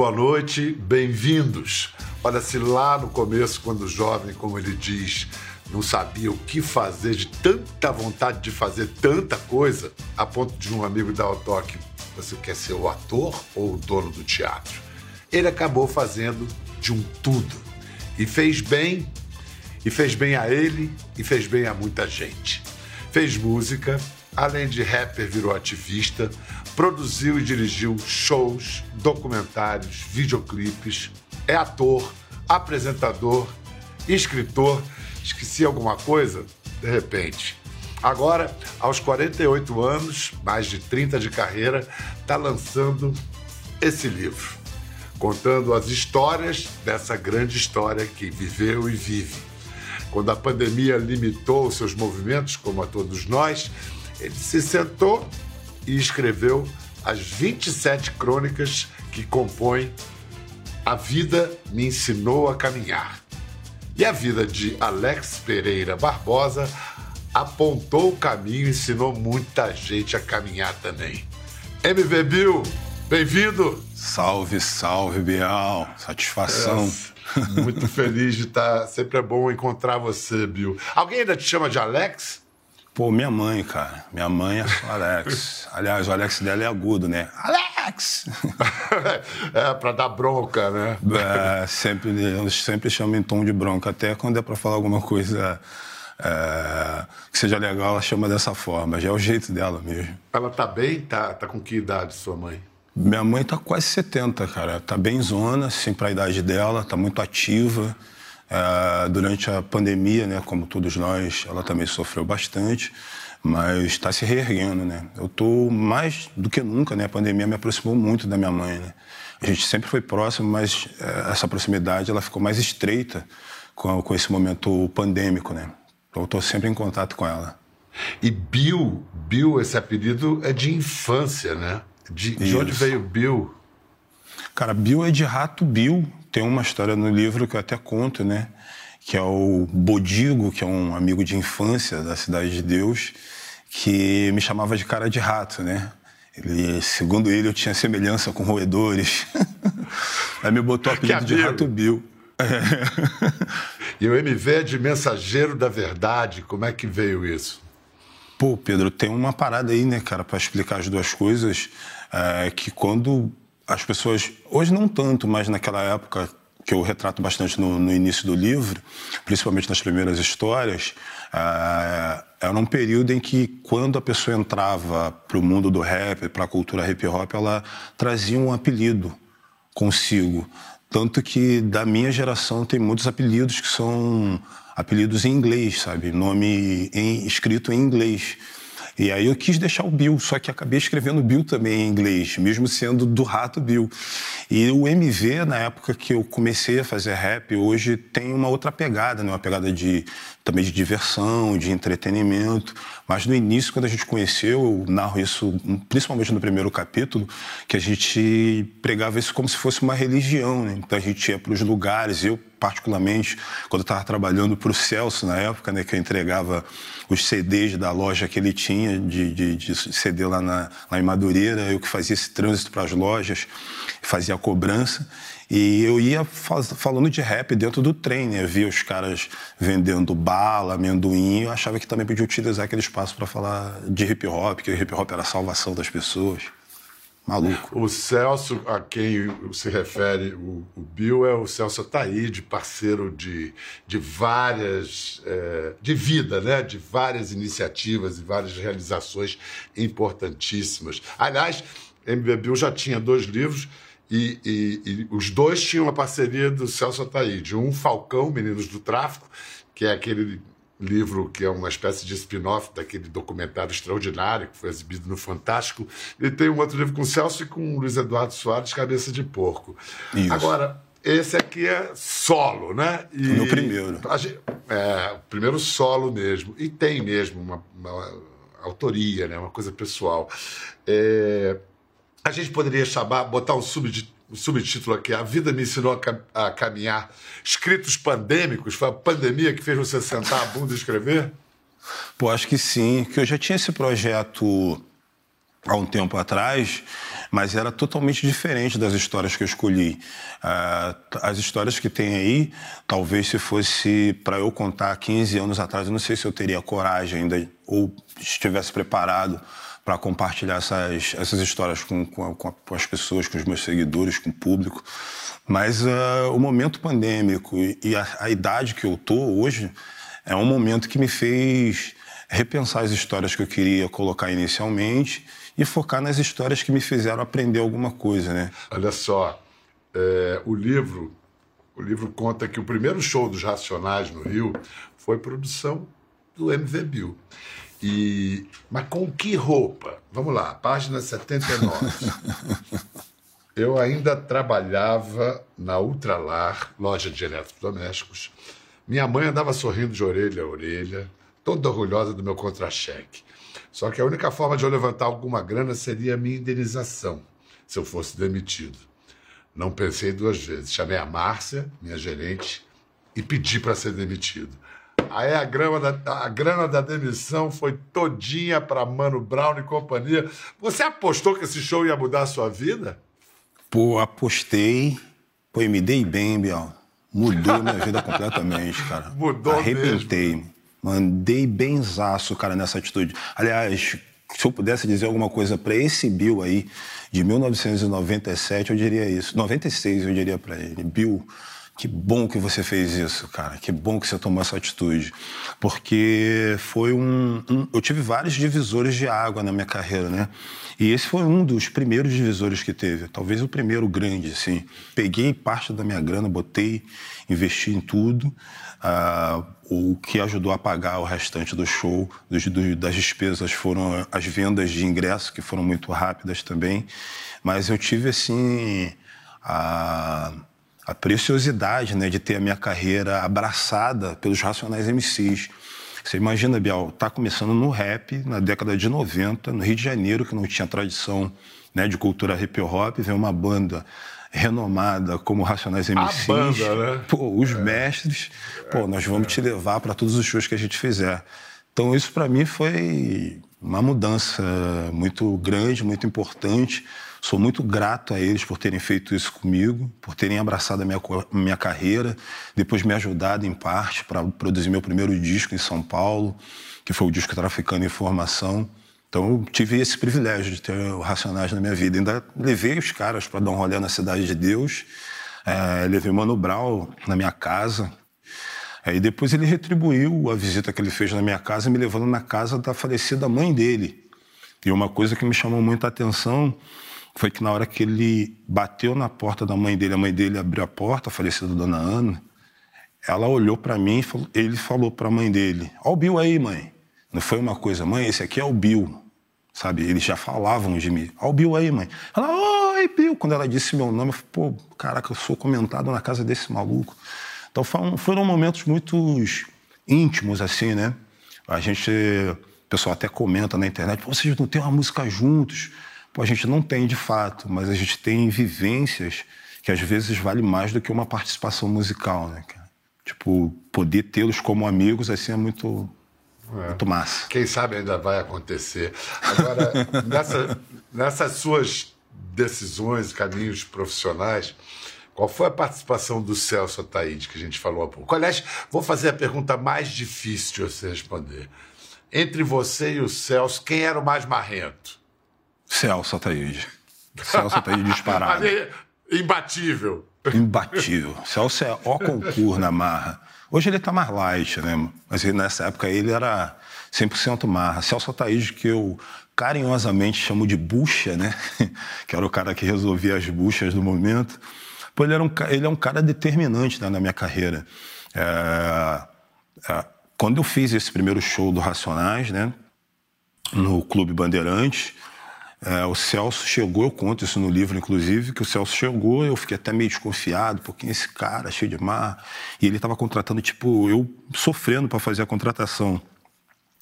boa noite, bem-vindos. Olha, se lá no começo, quando jovem, como ele diz, não sabia o que fazer, de tanta vontade de fazer tanta coisa, a ponto de um amigo dar o toque: você quer ser o ator ou o dono do teatro? Ele acabou fazendo de um tudo. E fez bem, e fez bem a ele, e fez bem a muita gente. Fez música, além de rapper, virou ativista, produziu e dirigiu shows, documentários, videoclipes, é ator, apresentador, escritor. Esqueci alguma coisa? De repente. Agora, aos 48 anos, mais de 30 de carreira, está lançando esse livro, contando as histórias dessa grande história que viveu e vive. Quando a pandemia limitou seus movimentos, como a todos nós, ele se sentou e escreveu as 27 crônicas que compõem A Vida Me Ensinou a Caminhar. E a vida de Alex Pereira Barbosa apontou o caminho e ensinou muita gente a caminhar também. MV Bill, bem-vindo! Salve, salve, Bial. Satisfação. É, muito feliz de estar. Sempre é bom encontrar você, Bill. Alguém ainda te chama de Alex? Pô, minha mãe, cara. Minha mãe é só Alex. Aliás, o Alex dela é agudo, né? Alex! é, pra dar bronca, né? É, sempre, eu sempre chamo em tom de bronca. Até quando é pra falar alguma coisa é, que seja legal, ela chama dessa forma. Já é o jeito dela mesmo. Ela tá bem? Tá, tá com que idade, sua mãe? Minha mãe tá quase 70, cara. Tá bem zona, assim, pra idade dela. Tá muito ativa. É, durante a pandemia, né, como todos nós, ela também sofreu bastante, mas está se reerguendo, né? Eu tô mais do que nunca, né? A pandemia me aproximou muito da minha mãe, né? A gente sempre foi próximo, mas é, essa proximidade ela ficou mais estreita com, com esse momento pandêmico, né? Então, eu estou sempre em contato com ela. E Bill, Bill, esse apelido é de infância, né? De, de onde veio Bill? Cara, Bill é de rato Bill. Tem uma história no livro que eu até conto, né? Que é o Bodigo, que é um amigo de infância da Cidade de Deus, que me chamava de cara de rato, né? Ele, segundo ele, eu tinha semelhança com roedores. Aí me botou o apelido de Rato Bill. E o MV é de mensageiro da verdade. Como é que veio isso? Pô, Pedro, tem uma parada aí, né, cara, para explicar as duas coisas. É, que quando as pessoas, hoje não tanto, mas naquela época que eu retrato bastante no, no início do livro, principalmente nas primeiras histórias, é, era um período em que, quando a pessoa entrava para o mundo do rap, para a cultura hip hop, ela trazia um apelido consigo. Tanto que da minha geração tem muitos apelidos que são apelidos em inglês, sabe? Nome em, escrito em inglês. E aí eu quis deixar o Bill, só que acabei escrevendo Bill também em inglês, mesmo sendo do rato Bill. E o MV, na época que eu comecei a fazer rap, hoje tem uma outra pegada, né? uma pegada de também de diversão, de entretenimento. Mas no início, quando a gente conheceu, eu narro isso principalmente no primeiro capítulo, que a gente pregava isso como se fosse uma religião. Né? Então a gente ia para os lugares, eu particularmente, quando eu estava trabalhando para o Celso na época, né, que eu entregava os CDs da loja que ele tinha de, de, de CD lá, na, lá em Madureira, eu que fazia esse trânsito para as lojas, fazia a cobrança. E eu ia falando de rap dentro do trem, né? Via os caras vendendo bala, amendoim, eu achava que também podia utilizar aquele espaço para falar de hip hop, que o hip hop era a salvação das pessoas. Maluco. O Celso, a quem se refere o, o Bill, é o Celso Ataíde, parceiro de, de várias. É, de vida, né? De várias iniciativas e várias realizações importantíssimas. Aliás, MB Bill já tinha dois livros e, e, e, os dois tinham a parceria do Celso Ataíde. Um, Falcão, Meninos do Tráfico, que é aquele livro que é uma espécie de spin-off daquele documentário extraordinário que foi exibido no Fantástico. E tem um outro livro com o Celso e com o Luiz Eduardo Soares, Cabeça de Porco. Isso. Agora, esse aqui é solo, né? E no primeiro. Gente, é, o primeiro solo mesmo. E tem mesmo uma, uma autoria, né? uma coisa pessoal. É, a gente poderia chamar, botar um, sub, um subtítulo aqui, A Vida Me Ensinou a, a, Caminhar, escritos pandêmicos, foi a pandemia que fez você sentar a bunda e escrever? Pô, acho que sim, que eu já tinha esse projeto há um tempo atrás, mas era totalmente diferente das histórias que eu escolhi. Uh, as histórias que tem aí, talvez se fosse para eu contar 15 anos atrás, eu não sei se eu teria coragem ainda ou estivesse preparado para compartilhar essas, essas histórias com, com, com, as pessoas, com os meus seguidores, com o público. Mas uh, o momento pandêmico e, a, a idade que eu tô hoje é um momento que me fez repensar as histórias que eu queria colocar inicialmente e focar nas histórias que me fizeram aprender alguma coisa, né? Olha só, é, o livro o livro conta que o primeiro show dos Racionais no Rio foi produção do MV Bill. E, mas com que roupa? Vamos lá, página 79. Eu ainda trabalhava na Ultralar, loja de eletrodomésticos. Minha mãe andava sorrindo de orelha a orelha, toda orgulhosa do meu contra-cheque. Só que a única forma de eu levantar alguma grana seria a minha indenização, se eu fosse demitido. Não pensei duas vezes. Chamei a Márcia, minha gerente, e pedi para ser demitido. Aí a grana, da, a grana da demissão foi todinha para Mano Brown e companhia. Você apostou que esse show ia mudar a sua vida? Pô, apostei. Pô, me dei bem, Bial. Mudou minha vida completamente, cara. Mudou Arrebentei. mesmo. Mandei benzaço, cara, nessa atitude. Aliás, se eu pudesse dizer alguma coisa para esse Bill aí, de 1997, eu diria isso. 96, eu diria para ele. Bill, que bom que você fez isso, cara. Que bom que você tomou essa atitude. Porque foi um, um, Eu tive vários divisores de água na minha carreira, né? E esse foi um dos primeiros divisores que teve. Talvez o primeiro grande, assim. Peguei parte da minha grana, botei, investi em tudo. Uh, o que ajudou a pagar o restante do show, do, das despesas, foram as vendas de ingresso, que foram muito rápidas também. Mas eu tive, assim. A a preciosidade né, de ter a minha carreira abraçada pelos Racionais MCs. Você imagina, Bial, tá começando no rap na década de 90, no Rio de Janeiro, que não tinha tradição né, de cultura hip hop, vem uma banda renomada como Racionais MCs. A banda, né? Pô, os é. mestres, pô, nós vamos te levar para todos os shows que a gente fizer. Então isso para mim foi uma mudança muito grande, muito importante. Sou muito grato a eles por terem feito isso comigo, por terem abraçado a minha, minha carreira, depois me ajudado em parte para produzir meu primeiro disco em São Paulo, que foi o disco Traficando Informação. Então eu tive esse privilégio de ter o Racionais na minha vida. Ainda levei os caras para dar um rolê na Cidade de Deus, é, levei Mano Brown na minha casa. Aí depois ele retribuiu a visita que ele fez na minha casa, me levando na casa da falecida mãe dele. E uma coisa que me chamou muita atenção foi que na hora que ele bateu na porta da mãe dele, a mãe dele abriu a porta, a falecida dona Ana, ela olhou para mim e ele falou para a mãe dele: Ó o Bill aí, mãe. Não foi uma coisa, mãe, esse aqui é o Bill. Sabe? Eles já falavam de mim. Ó o Bill aí, mãe. Ela, oi, Bill. Quando ela disse meu nome, eu falei: pô, caraca, eu sou comentado na casa desse maluco. Então foram, foram momentos muito íntimos, assim, né? A gente, o pessoal até comenta na internet: vocês não têm uma música juntos. Pô, a gente não tem de fato, mas a gente tem vivências que às vezes vale mais do que uma participação musical, né, cara? Tipo, poder tê-los como amigos, assim, é muito, é. muito massa. Quem sabe ainda vai acontecer. Agora, nessa, nessas suas decisões, caminhos profissionais, qual foi a participação do Celso Ataíde, que a gente falou há pouco? Aliás, vou fazer a pergunta mais difícil de você responder. Entre você e o Celso, quem era o mais marrento? Celso Ataíde. Celso Ataíde disparado. Imbatível. Imbatível. Celso é ó concurso na marra. Hoje ele tá mais light, né? Mas nessa época ele era 100% marra. Celso Ataíde, que eu carinhosamente chamo de bucha, né? que era o cara que resolvia as buchas do momento. Pô, ele, era um, ele é um cara determinante né, na minha carreira. É, é, quando eu fiz esse primeiro show do Racionais, né? No Clube Bandeirantes, é, o Celso chegou, eu conto isso no livro, inclusive, que o Celso chegou, eu fiquei até meio desconfiado, porque esse cara cheio de mar. E ele estava contratando, tipo, eu sofrendo para fazer a contratação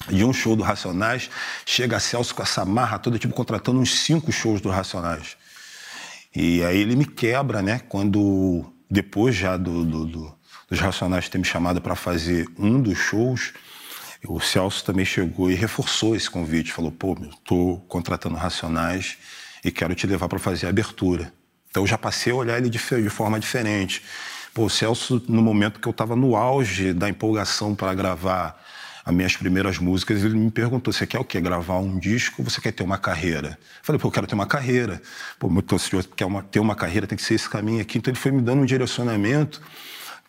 de um show do Racionais. Chega Celso com essa marra toda, tipo, contratando uns cinco shows do Racionais. E aí ele me quebra, né? Quando, depois já do, do, do dos Racionais ter me chamado para fazer um dos shows o Celso também chegou e reforçou esse convite, falou, pô, estou contratando Racionais e quero te levar para fazer a abertura. Então eu já passei a olhar ele de, de forma diferente. Pô, o Celso, no momento que eu estava no auge da empolgação para gravar as minhas primeiras músicas, ele me perguntou: você quer o quê? Gravar um disco ou você quer ter uma carreira? Eu falei, pô, eu quero ter uma carreira. Pô, então, se quer uma, ter uma carreira, tem que ser esse caminho aqui. Então ele foi me dando um direcionamento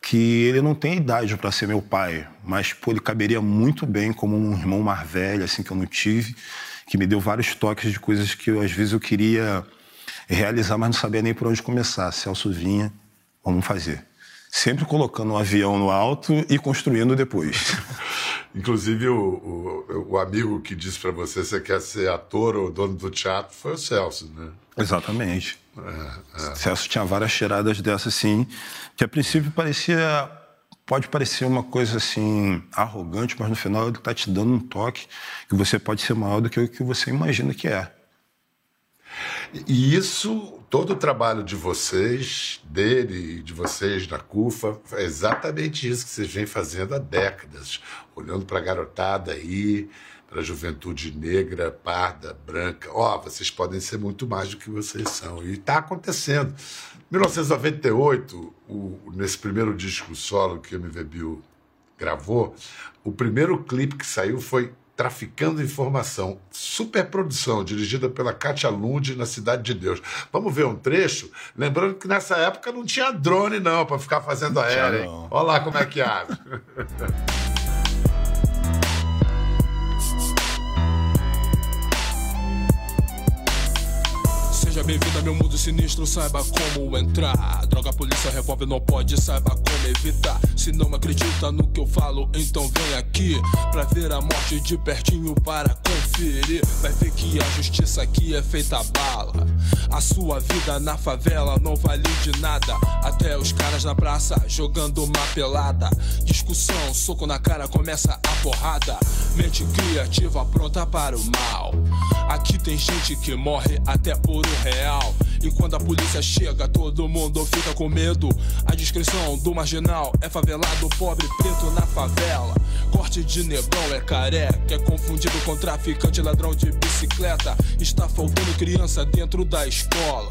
que ele não tem idade para ser meu pai, mas pô, ele caberia muito bem como um irmão mais velho, assim, que eu não tive, que me deu vários toques de coisas que eu, às vezes eu queria realizar, mas não sabia nem por onde começar. Celso vinha, vamos fazer. Sempre colocando um avião no alto e construindo depois. Inclusive, o, o, o amigo que disse para você você quer ser ator ou dono do teatro foi o Celso, né? Exatamente. É, é. Celso tinha várias tiradas dessas, sim, que a princípio parecia. Pode parecer uma coisa assim arrogante, mas no final ele está te dando um toque que você pode ser maior do que o que você imagina que é. E isso, todo o trabalho de vocês, dele e de vocês na CUFA, é exatamente isso que vocês vêm fazendo há décadas, olhando para a garotada aí, para a juventude negra, parda, branca. Ó, oh, vocês podem ser muito mais do que vocês são. E está acontecendo. Em 1998, o, nesse primeiro disco solo que o MV Bill gravou, o primeiro clipe que saiu foi Traficando Informação, superprodução, dirigida pela Katia Lund na Cidade de Deus. Vamos ver um trecho? Lembrando que nessa época não tinha drone, não, para ficar fazendo aéreo. Olha lá como é que abre. Seja bem-vindo meu mundo sinistro, saiba como entrar. Droga, polícia, revólver não pode, saiba como evitar. Se não acredita no que eu falo, então vem aqui pra ver a morte de pertinho para conferir. Vai ver que a justiça aqui é feita bala. A sua vida na favela não vale de nada. Até os caras na praça jogando uma pelada. Discussão, soco na cara, começa a porrada. Mente criativa pronta para o mal. Aqui tem gente que morre até por um real. E quando a polícia chega, todo mundo fica com medo. A descrição do marginal é favelado, pobre preto na favela. Corte de negão é careca, é confundido com traficante, ladrão de bicicleta. Está faltando criança dentro da escola.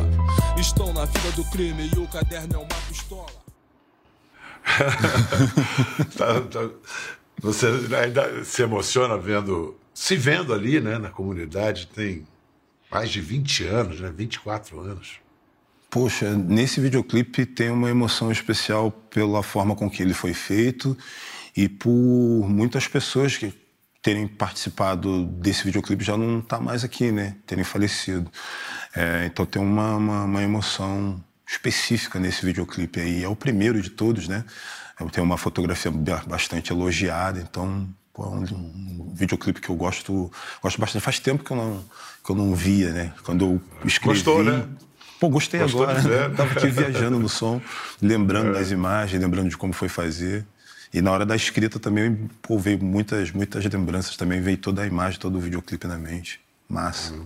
Estão na vida do crime e o caderno é uma pistola. tá, tá. Você ainda se emociona vendo, se vendo ali, né, na comunidade, tem mais de 20 anos, né? 24 anos. Poxa, nesse videoclipe tem uma emoção especial pela forma com que ele foi feito e por muitas pessoas que terem participado desse videoclipe já não tá mais aqui, né? Terem falecido. É, então tem uma, uma, uma, emoção específica nesse videoclipe aí. É o primeiro de todos, né? Tem uma fotografia bastante elogiada, então pô, é um, um videoclipe que eu gosto, gosto bastante. Faz tempo que eu não que eu não via, né? Quando eu escrevi. Gostou, né? Pô, gostei Gostou agora. Né? Tava aqui viajando no som, lembrando é. das imagens, lembrando de como foi fazer. E na hora da escrita também pô, veio muitas, muitas lembranças também, veio toda a imagem, todo o videoclipe na mente. Massa. Uhum.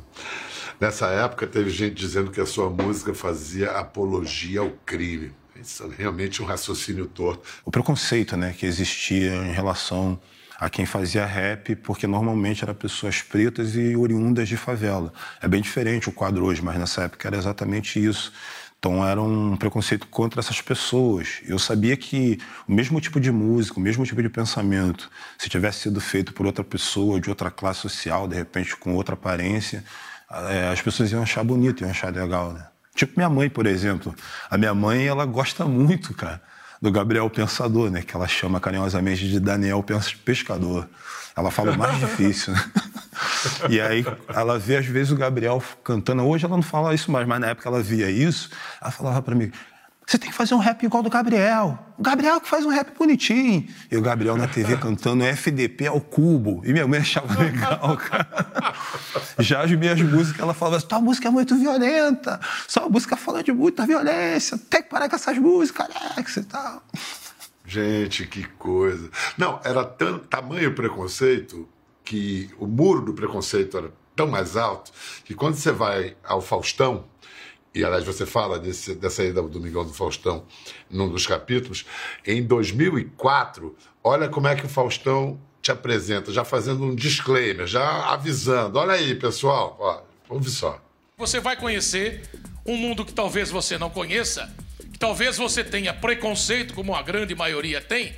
Nessa época teve gente dizendo que a sua música fazia apologia ao crime. Isso é realmente um raciocínio torto. O preconceito né, que existia em relação a quem fazia rap, porque normalmente eram pessoas pretas e oriundas de favela. É bem diferente o quadro hoje, mas nessa época era exatamente isso. Então era um preconceito contra essas pessoas. Eu sabia que o mesmo tipo de música, o mesmo tipo de pensamento, se tivesse sido feito por outra pessoa de outra classe social, de repente com outra aparência, é, as pessoas iam achar bonito, iam achar legal, né? Tipo minha mãe, por exemplo. A minha mãe, ela gosta muito, cara do Gabriel Pensador, né? Que ela chama carinhosamente de Daniel Pescador. Ela fala o mais difícil, né? E aí ela vê às vezes o Gabriel cantando. Hoje ela não fala isso mais, mas na época ela via isso. Ela falava para mim: você tem que fazer um rap igual do Gabriel. O Gabriel que faz um rap bonitinho. E o Gabriel na TV cantando FDP ao cubo. E minha mãe achava legal, cara. Já as minhas músicas, ela falava assim, tua música é muito violenta. Sua música fala de muita violência. Tem que parar com essas músicas, Alex e tal. Gente, que coisa. Não, era tão, tamanho preconceito que o muro do preconceito era tão mais alto que quando você vai ao Faustão, e aliás você fala desse, dessa ida do Domingão do Faustão num dos capítulos, em 2004, olha como é que o Faustão te apresenta, já fazendo um disclaimer, já avisando. Olha aí, pessoal, ó, ouve só. Você vai conhecer um mundo que talvez você não conheça, que talvez você tenha preconceito, como a grande maioria tem,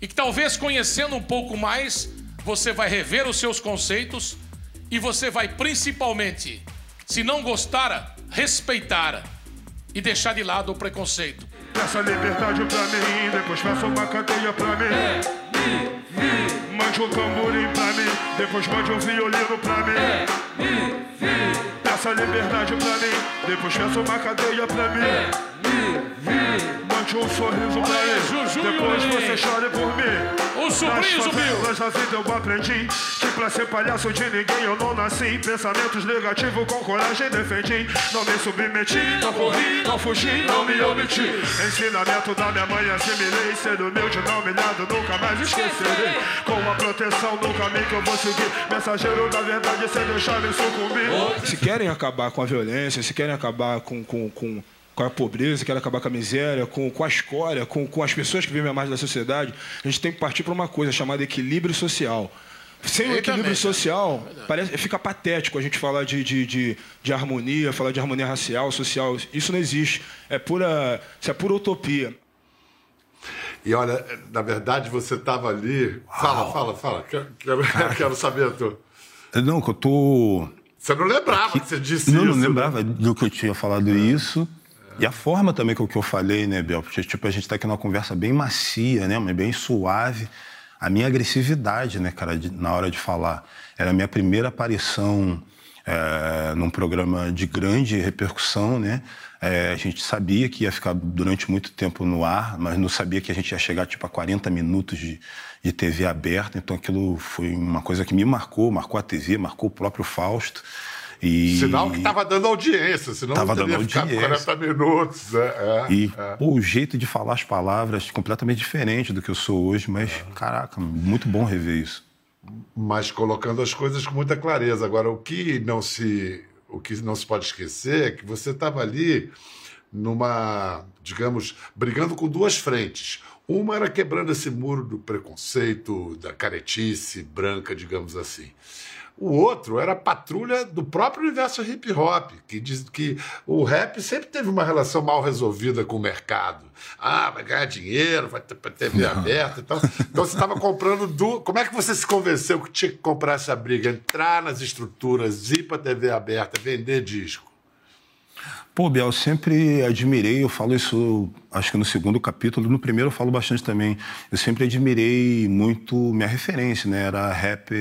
e que talvez conhecendo um pouco mais, você vai rever os seus conceitos e você vai principalmente, se não gostar, respeitar e deixar de lado o preconceito. Peça liberdade pra mim, depois peça uma cadeia pra mim. É. Mande um tamborim pra mim, depois mande um violino pra mim. É, Peça liberdade pra mim, depois peça uma cadeia pra mim. É, Mande um sorriso pra mim, depois você chore por mim. O sobrinho subiu. Nas vida eu aprendi que pra ser palhaço de ninguém eu não nasci. Pensamentos negativos com coragem defendi. Não me submeti, não corri, não fugi, não me omiti. Ensinamento da minha mãe assimilei. Ser humilde, não humilhado, nunca mais esquecerei. Com a proteção no caminho que eu vou seguir. Mensageiro da verdade sem deixar me sucumbir. Se querem acabar com a violência, se querem acabar com, com, com com a pobreza, quer acabar com a miséria, com, com a escória, com, com as pessoas que vivem à margem da sociedade, a gente tem que partir para uma coisa chamada equilíbrio social. Sem o equilíbrio social, parece, fica patético a gente falar de, de, de, de, harmonia, falar de harmonia racial, social. Isso não existe. É pura, isso é pura utopia. E olha, na verdade você estava ali. Fala, Uau. fala, fala. Quero, quero, quero saber, tu. Não, que eu tô. Você não lembrava Aqui... que você disse não, isso? Não, não lembrava do que eu tinha falado é. isso. E a forma também que eu falei, né, Bel? Porque, tipo, a gente tá aqui numa conversa bem macia, né, mas bem suave. A minha agressividade, né, cara, de, na hora de falar. Era a minha primeira aparição é, num programa de grande repercussão, né? É, a gente sabia que ia ficar durante muito tempo no ar, mas não sabia que a gente ia chegar, tipo, a 40 minutos de, de TV aberta. Então, aquilo foi uma coisa que me marcou, marcou a TV, marcou o próprio Fausto. E... Sinal que estava dando audiência, senão tava não teria dando audiência. 40 minutos. Né? É, e é. Pô, o jeito de falar as palavras completamente diferente do que eu sou hoje, mas, é. caraca, muito bom rever isso. Mas colocando as coisas com muita clareza. Agora, o que não se, o que não se pode esquecer é que você estava ali numa, digamos, brigando com duas frentes. Uma era quebrando esse muro do preconceito, da caretice branca, digamos assim. O outro era a patrulha do próprio universo hip hop, que diz que o rap sempre teve uma relação mal resolvida com o mercado. Ah, vai ganhar dinheiro, vai ter TV aberta e tal. Então você estava comprando. Du... Como é que você se convenceu que tinha que comprar essa briga? Entrar nas estruturas, ir para TV aberta, vender disco? Pô, Biel, sempre admirei, eu falo isso acho que no segundo capítulo, no primeiro eu falo bastante também. Eu sempre admirei muito minha referência, né? Era rap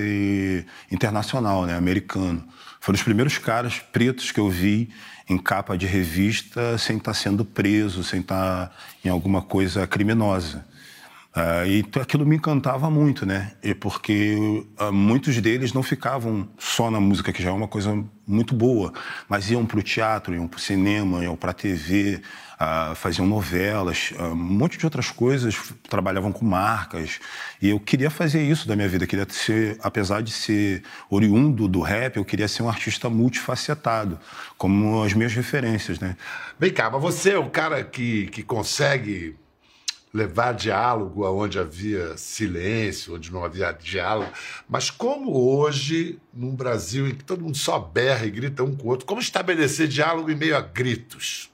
internacional, né? Americano. Foram os primeiros caras pretos que eu vi em capa de revista sem estar sendo preso, sem estar em alguma coisa criminosa. Uh, e aquilo me encantava muito, né? E porque uh, muitos deles não ficavam só na música, que já é uma coisa muito boa, mas iam para o teatro, iam para o cinema, iam para a TV, uh, faziam novelas, um monte de outras coisas, trabalhavam com marcas. E eu queria fazer isso da minha vida, queria ser, apesar de ser oriundo do rap, eu queria ser um artista multifacetado, como as minhas referências, né? Vem cá, mas você é o cara que, que consegue levar diálogo aonde havia silêncio, onde não havia diálogo. Mas como hoje, num Brasil em que todo mundo só berra e grita um com o outro, como estabelecer diálogo em meio a gritos?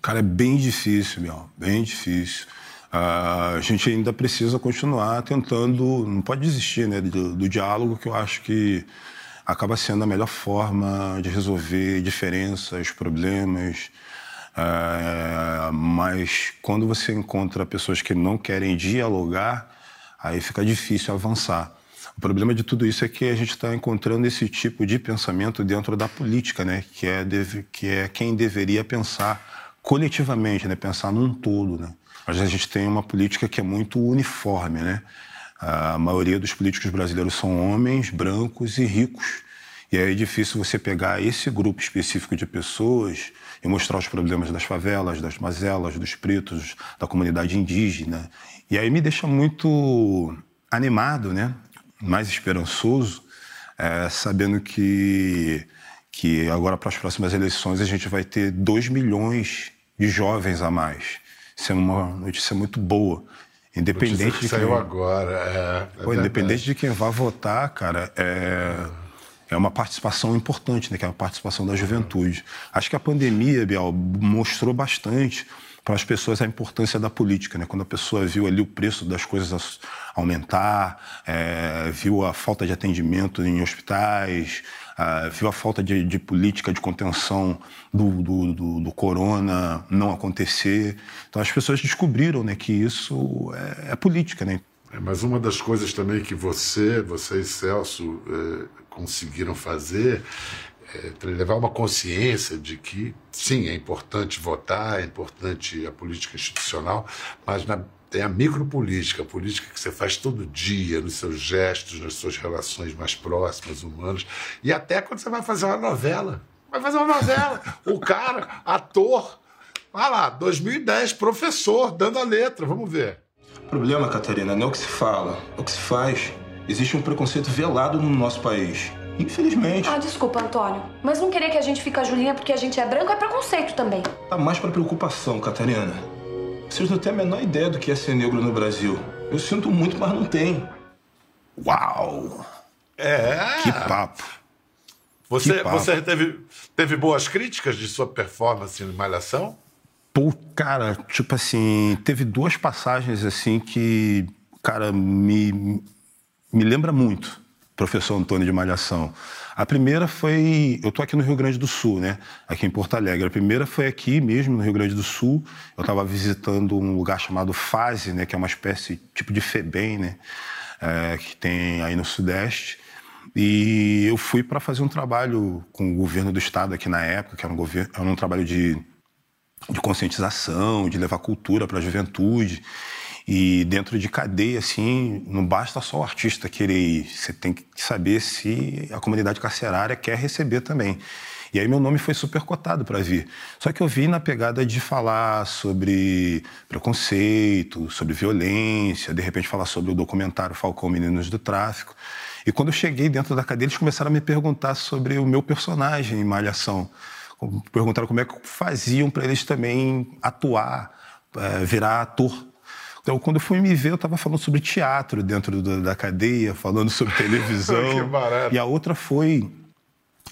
Cara, é bem difícil, meu, bem difícil. Uh, a gente ainda precisa continuar tentando, não pode desistir né, do, do diálogo, que eu acho que acaba sendo a melhor forma de resolver diferenças, problemas, Uh, mas quando você encontra pessoas que não querem dialogar, aí fica difícil avançar. O problema de tudo isso é que a gente está encontrando esse tipo de pensamento dentro da política, né? que, é deve, que é quem deveria pensar coletivamente, né? pensar num todo. Né? Mas a gente tem uma política que é muito uniforme. Né? A maioria dos políticos brasileiros são homens, brancos e ricos. E aí é difícil você pegar esse grupo específico de pessoas e mostrar os problemas das favelas, das mazelas, dos pretos, da comunidade indígena. E aí me deixa muito animado, né? mais esperançoso, é, sabendo que, que agora para as próximas eleições a gente vai ter 2 milhões de jovens a mais. Isso é uma notícia muito boa. Independente de quem... saiu agora. É, é Pô, independente de quem vá votar, cara, é é uma participação importante, né, que é a participação da juventude. Acho que a pandemia, Biel, mostrou bastante para as pessoas a importância da política. Né? Quando a pessoa viu ali o preço das coisas aumentar, é, viu a falta de atendimento em hospitais, é, viu a falta de, de, política de contenção do, do, do, do, corona não acontecer. Então as pessoas descobriram né, que isso é, é política. Né? É, mas uma das coisas também que você, você e Celso é, conseguiram fazer é, levar uma consciência de que, sim, é importante votar, é importante a política institucional, mas na, tem a micropolítica, a política que você faz todo dia, nos seus gestos, nas suas relações mais próximas, humanas, e até quando você vai fazer uma novela. Vai fazer uma novela. o cara, ator, vai lá, 2010, professor, dando a letra, vamos ver. O problema, Catarina, não é o que se fala, é o que se faz. Existe um preconceito velado no nosso país. Infelizmente. Ah, desculpa, Antônio. Mas não querer que a gente fique a Julinha porque a gente é branco é preconceito também. Tá mais pra preocupação, Catarina. Vocês não têm a menor ideia do que é ser negro no Brasil. Eu sinto muito, mas não tem. Uau! É. Que papo. Você, que papo. você teve, teve boas críticas de sua performance em Malhação? Pô, cara, tipo assim, teve duas passagens assim que, cara, me, me lembra muito professor Antônio de Malhação. A primeira foi. Eu estou aqui no Rio Grande do Sul, né? Aqui em Porto Alegre. A primeira foi aqui mesmo, no Rio Grande do Sul. Eu estava visitando um lugar chamado Fase, né? Que é uma espécie tipo de FEBEM, né? É, que tem aí no Sudeste. E eu fui para fazer um trabalho com o governo do estado aqui na época, que era um, governo, era um trabalho de, de conscientização, de levar cultura para a juventude. E dentro de cadeia, assim, não basta só o artista querer ir, você tem que saber se a comunidade carcerária quer receber também. E aí meu nome foi super cotado para vir. Só que eu vi na pegada de falar sobre preconceito, sobre violência, de repente falar sobre o documentário Falcão Meninos do Tráfico. E quando eu cheguei dentro da cadeia, eles começaram a me perguntar sobre o meu personagem em Malhação. Perguntaram como é que faziam para eles também atuar, eh, virar ator então, quando eu fui me ver, eu estava falando sobre teatro dentro do, da cadeia, falando sobre televisão. que barato. E a outra foi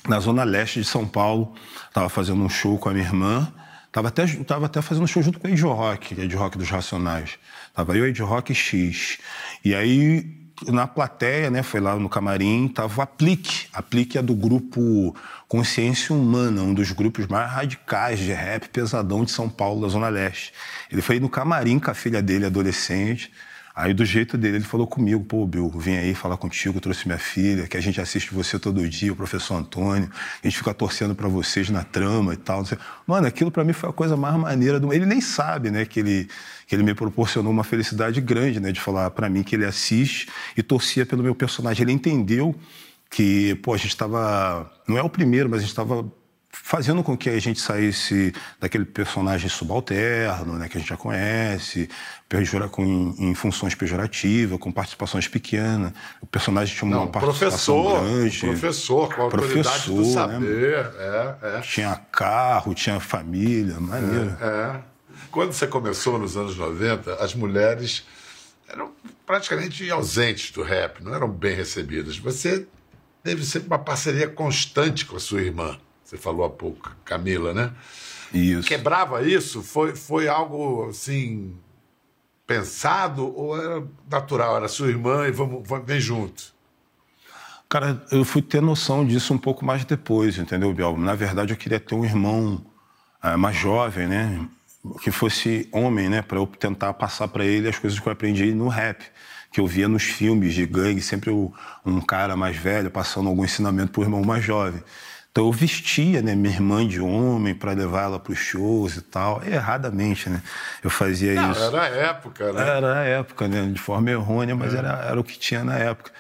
na zona leste de São Paulo. Estava fazendo um show com a minha irmã. Estava até, tava até fazendo um show junto com a Ed Rock, Ed Rock dos Racionais. Tava eu, Ed Rock e X. E aí na plateia, né, foi lá no camarim, tava o Aplique. Aplique é do grupo Consciência Humana, um dos grupos mais radicais de rap pesadão de São Paulo, da Zona Leste. Ele foi no camarim com a filha dele, adolescente. Aí, do jeito dele, ele falou comigo: pô, Bill, vim aí falar contigo, trouxe minha filha, que a gente assiste você todo dia, o professor Antônio, a gente fica torcendo para vocês na trama e tal. Mano, aquilo para mim foi a coisa mais maneira do. Ele nem sabe, né, que ele, que ele me proporcionou uma felicidade grande, né, de falar para mim que ele assiste e torcia pelo meu personagem. Ele entendeu que, pô, a gente estava. Não é o primeiro, mas a gente estava fazendo com que a gente saísse daquele personagem subalterno, né, que a gente já conhece, pejora, com, em, em, funções pejorativas, com participações pequenas. O personagem tinha uma Não, participação professor, grande. Professor, com a professor, do né? saber. Né? É, é. Tinha carro, tinha família, maneiro. É, é. Quando você começou nos anos 90, as mulheres eram praticamente ausentes do rap, não eram bem recebidas. Você teve sempre uma parceria constante com a sua irmã. Você falou há pouco, Camila, né? Isso. Quebrava isso? Foi, foi algo assim pensado ou era natural? Era sua irmã e vamos, vamos vem junto? Cara, eu fui ter noção disso um pouco mais depois, entendeu, Biel? Na verdade, eu queria ter um irmão é, mais jovem, né? Que fosse homem, né? Para eu tentar passar para ele as coisas que eu aprendi no rap que eu via nos filmes de gangue, sempre um cara mais velho passando algum ensinamento para o irmão mais jovem. Então eu vestia né, minha irmã de homem para levar ela para os shows e tal. Erradamente, né? Eu fazia Não, isso. Era a época, né? Era a época, né? De forma errônea, mas é. era, era o que tinha na época.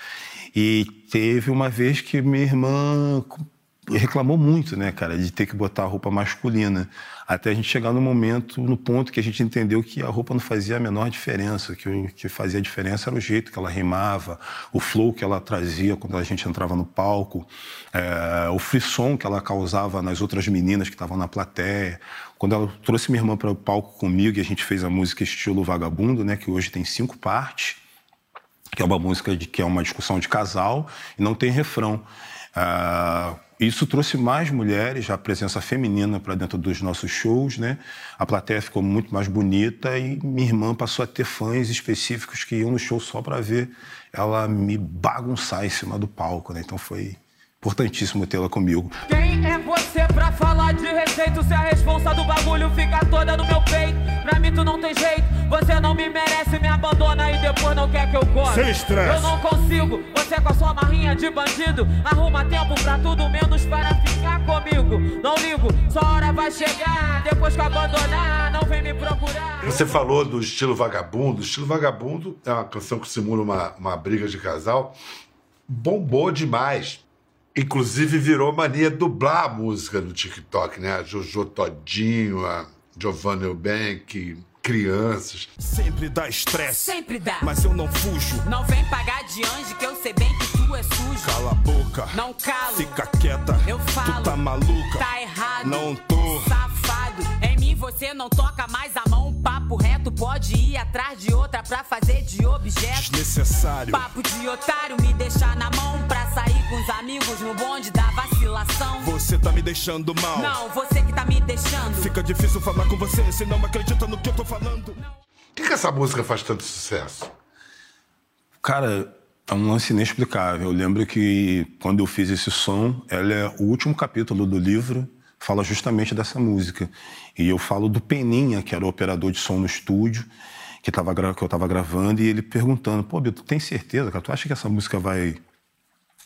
E teve uma vez que minha irmã reclamou muito, né, cara, de ter que botar a roupa masculina. Até a gente chegar no momento, no ponto que a gente entendeu que a roupa não fazia a menor diferença, que o que fazia a diferença era o jeito que ela rimava, o flow que ela trazia quando a gente entrava no palco, é, o frisson que ela causava nas outras meninas que estavam na plateia. Quando ela trouxe minha irmã para o palco comigo e a gente fez a música estilo Vagabundo, né, que hoje tem cinco partes, que é uma música de, que é uma discussão de casal e não tem refrão. Ah, isso trouxe mais mulheres, a presença feminina para dentro dos nossos shows, né? A plateia ficou muito mais bonita e minha irmã passou a ter fãs específicos que iam no show só para ver ela me bagunçar em cima do palco, né? Então foi importantíssimo tê-la comigo. Quem é você pra falar de respeito? Se a responsa do bagulho fica toda no meu peito. Pra mim tu não tem jeito, você não me merece, me abandona e depois não quer que eu corre. Sem estresse. Eu não consigo, você com a sua marrinha de bandido. Arruma tempo pra tudo menos para ficar comigo. Não ligo, sua hora vai chegar. Depois que eu abandonar, não vem me procurar. Você falou do estilo vagabundo. O estilo vagabundo é uma canção que simula uma, uma briga de casal. Bombou demais. Inclusive virou mania dublar a música no TikTok, né? A Jojo Todinho, a Giovanna Eubank, crianças. Sempre dá estresse, Sempre dá. mas eu não fujo. Não vem pagar de anjo que eu sei bem que tu é sujo. Cala a boca, Não calo. fica quieta. Eu falo. Tu tá maluca? Tá errado. Não tô. Safado. Em mim você não toca mais a. Papo reto pode ir atrás de outra pra fazer de objeto. Desnecessário. Papo de otário me deixar na mão pra sair com os amigos no bonde da vacilação. Você tá me deixando mal. Não, você que tá me deixando. Fica difícil falar com você se não acredita no que eu tô falando. Por que, que essa música faz tanto sucesso? Cara, é um lance inexplicável. Eu lembro que quando eu fiz esse som, ela é o último capítulo do livro, fala justamente dessa música. E eu falo do Peninha, que era o operador de som no estúdio, que, tava, que eu estava gravando, e ele perguntando: pô, Beto, tem certeza, cara? Tu acha que essa música vai.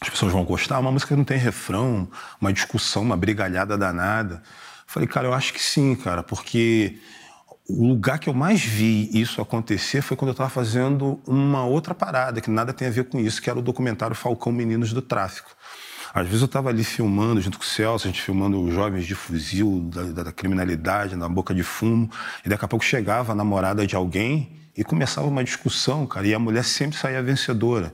As pessoas vão gostar? Uma música que não tem refrão, uma discussão, uma brigalhada danada. Falei, cara, eu acho que sim, cara, porque o lugar que eu mais vi isso acontecer foi quando eu estava fazendo uma outra parada, que nada tem a ver com isso, que era o documentário Falcão Meninos do Tráfico. Às vezes eu estava ali filmando, junto com o Celso, a gente filmando os jovens de fuzil, da, da- da criminalidade, na boca de fumo, e daqui a pouco chegava a namorada de alguém e começava uma discussão, cara, e a mulher sempre saía vencedora.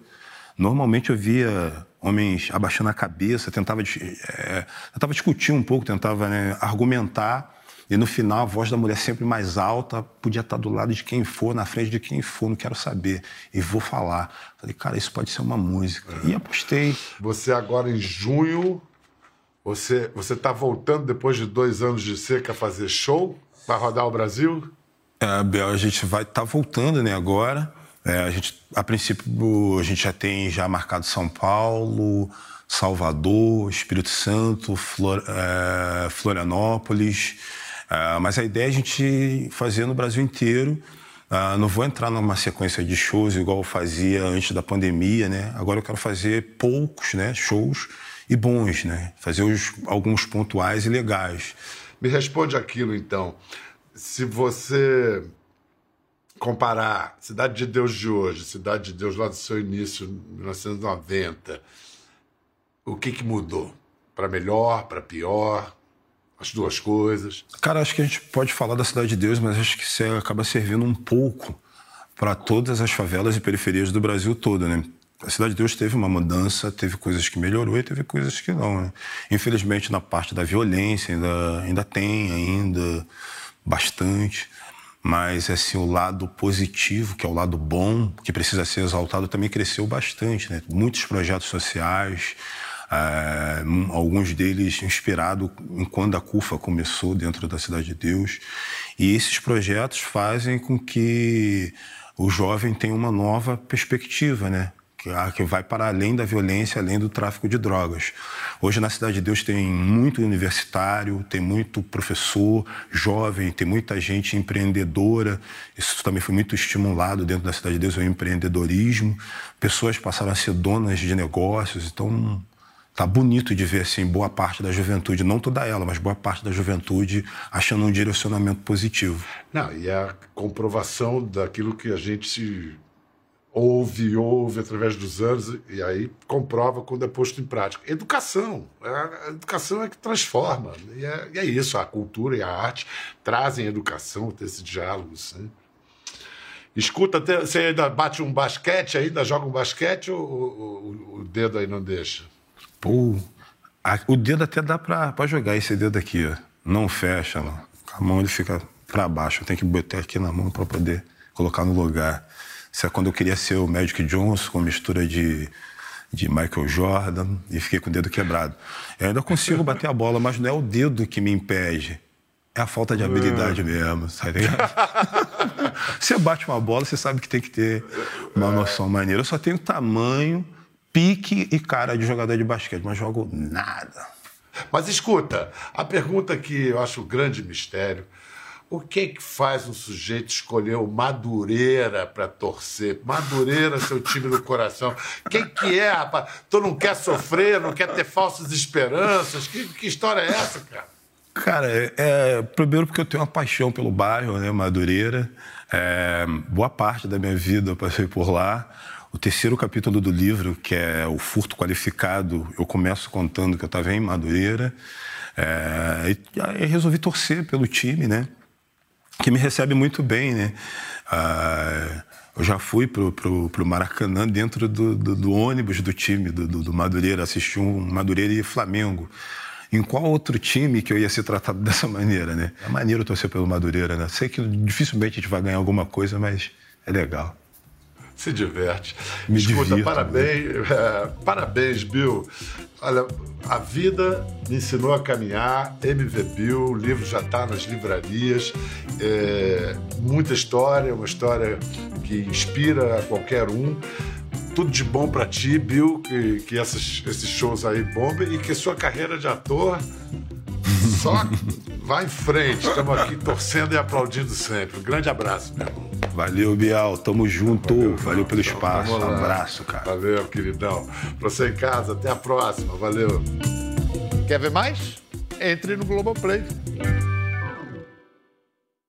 Normalmente eu via homens abaixando a cabeça, tentava, eh, tentava discutir um pouco, tentava né, argumentar, e no final a voz da mulher sempre mais alta, podia estar do lado de quem for, na frente de quem for, não quero saber, e vou falar. Falei, cara, isso pode ser uma música. E apostei. Você agora em junho, você você está voltando depois de dois anos de seca a fazer show? Vai rodar o Brasil? É, Bel, a gente vai estar voltando, né, agora. É, a gente, a princípio, a gente já tem já marcado São Paulo, Salvador, Espírito Santo, Flor- é, Florianópolis. É, mas a ideia é a gente fazer no Brasil inteiro. Ah, não vou entrar numa sequência de shows igual eu fazia antes da pandemia, né? Agora eu quero fazer poucos, né, shows e bons, né? Fazer os, alguns pontuais e legais. Me responde aquilo então. Se você comparar Cidade de Deus de hoje, Cidade de Deus lá do seu início, 1990, o que, que mudou? Para melhor, para pior? As duas coisas? Cara, acho que a gente pode falar da Cidade de Deus, mas acho que isso acaba servindo um pouco para todas as favelas e periferias do Brasil todo, né? A Cidade de Deus teve uma mudança, teve coisas que melhorou e teve coisas que não, né? Infelizmente, na parte da violência ainda, ainda tem, ainda bastante. Mas, assim, o lado positivo, que é o lado bom, que precisa ser exaltado, também cresceu bastante, né? Muitos projetos sociais, um- alguns deles inspirados em quando a CUFA começou dentro da Cidade de Deus. E esses projetos fazem com que o jovem tenha uma nova perspectiva, né? Que, a- que vai para além da violência, além do tráfico de drogas. Hoje na Cidade de Deus tem muito universitário, tem muito professor jovem, tem muita gente empreendedora. Isso também foi muito estimulado dentro da Cidade de Deus, o empreendedorismo. Pessoas passaram a ser donas de negócios, então Tá bonito de ver assim boa parte da juventude, não toda ela, mas boa parte da juventude achando um direcionamento positivo. Não, e a comprovação daquilo que a gente se ouve e ouve através dos anos, e aí comprova quando é posto em prática. Educação. A educação é que transforma. E é, e é isso, a cultura e a arte trazem educação, ter esse diálogo. Assim. Escuta, você ainda bate um basquete, ainda joga um basquete ou o, o- o dedo aí não deixa? Pô, a- o dedo até dá pra, pra jogar esse dedo aqui, ó. Não fecha, não. A mão ele fica pra baixo. Eu tenho que botar aqui na mão pra poder colocar no lugar. Isso é quando eu queria ser o Magic Johnson com mistura de, de Michael Jordan e fiquei com o dedo quebrado. Eu ainda consigo bater a bola, mas não é o dedo que me impede. É a falta de habilidade mesmo, tá ligado? você bate uma bola, você sabe que tem que ter uma noção maneira. Eu só tenho tamanho, pique e cara de jogador de basquete, mas jogo nada. Mas escuta, a pergunta que eu acho o grande mistério: o que que faz um sujeito escolher o Madureira para torcer? Madureira, seu time do coração. Quem que é, rapaz? Tu não quer sofrer, não quer ter falsas esperanças? Que, que história é essa, cara? Cara, é, é, primeiro porque eu tenho uma paixão pelo bairro, né, Madureira. É, boa parte da minha vida eu passei por lá. O terceiro capítulo do livro, que é o furto qualificado, eu começo contando que eu estava em Madureira. É, e aí resolvi torcer pelo time, né? Que me recebe muito bem, né? Ah, eu já fui pro, pro, pro Maracanã dentro do, do, do, ônibus do time do, do, Madureira, assisti um Madureira e Flamengo. Em qual outro time que eu ia ser tratado dessa maneira, né? É maneiro torcer pelo Madureira, né? Sei que dificilmente a gente vai ganhar alguma coisa, mas é legal se diverte. Me Escuta, divirto, parabéns, é, parabéns, Bill. Olha, a vida me ensinou a caminhar. MV Bill, o livro já está nas livrarias. É, muita história, uma história que inspira a qualquer um. Tudo de bom para ti, Bill, que, que essas, esses shows aí bombem e que sua carreira de ator só vá em frente. Estamos aqui torcendo e aplaudindo sempre. Um grande abraço, meu irmão. Valeu, Bial. Tamo junto. Valeu, Valeu pelo espaço. Um abraço, cara. Valeu, queridão. Pra você em casa, até a próxima. Valeu. Quer ver mais? Entre no Globoplay.